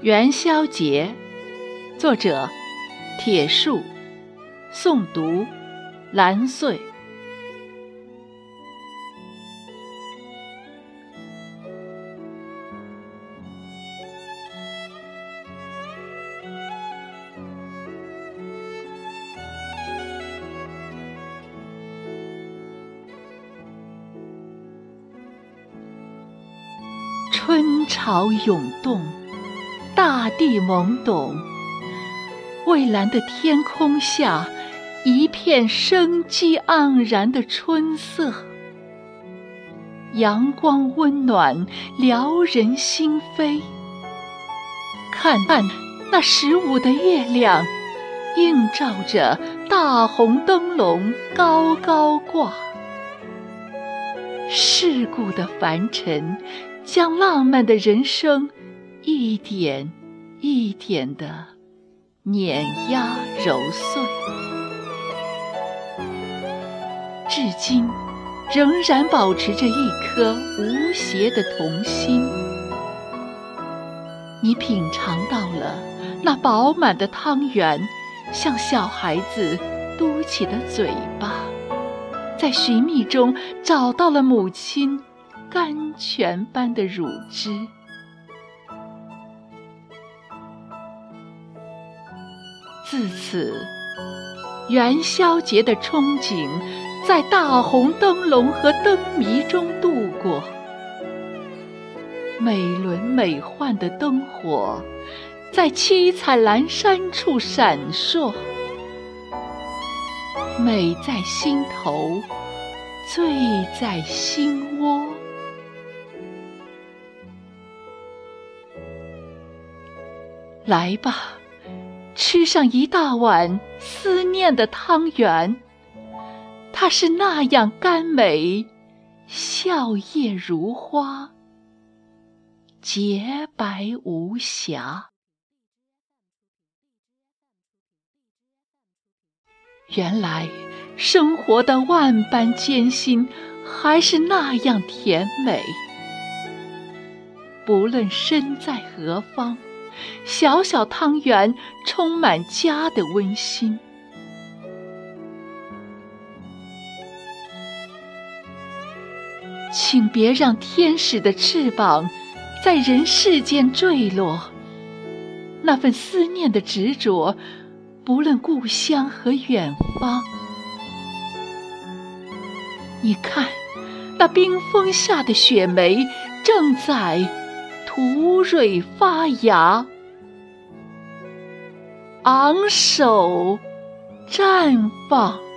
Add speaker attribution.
Speaker 1: 元宵节，作者：铁树，诵读：蓝穗。春潮涌动，大地懵懂，蔚蓝的天空下，一片生机盎然的春色。阳光温暖，撩人心扉。看，那十五的月亮，映照着大红灯笼高高挂。世故的凡尘。将浪漫的人生一点一点的碾压揉碎，至今仍然保持着一颗无邪的童心。你品尝到了那饱满的汤圆，像小孩子嘟起的嘴巴，在寻觅中找到了母亲。甘泉般的乳汁，自此元宵节的憧憬在大红灯笼和灯谜中度过。美轮美奂的灯火在七彩阑珊处闪烁，美在心头，醉在心窝。来吧，吃上一大碗思念的汤圆，它是那样甘美，笑靥如花，洁白无瑕。原来生活的万般艰辛，还是那样甜美。不论身在何方。小小汤圆充满家的温馨，请别让天使的翅膀在人世间坠落。那份思念的执着，不论故乡和远方。你看，那冰封下的雪梅正在。吐蕊发芽，昂首绽放。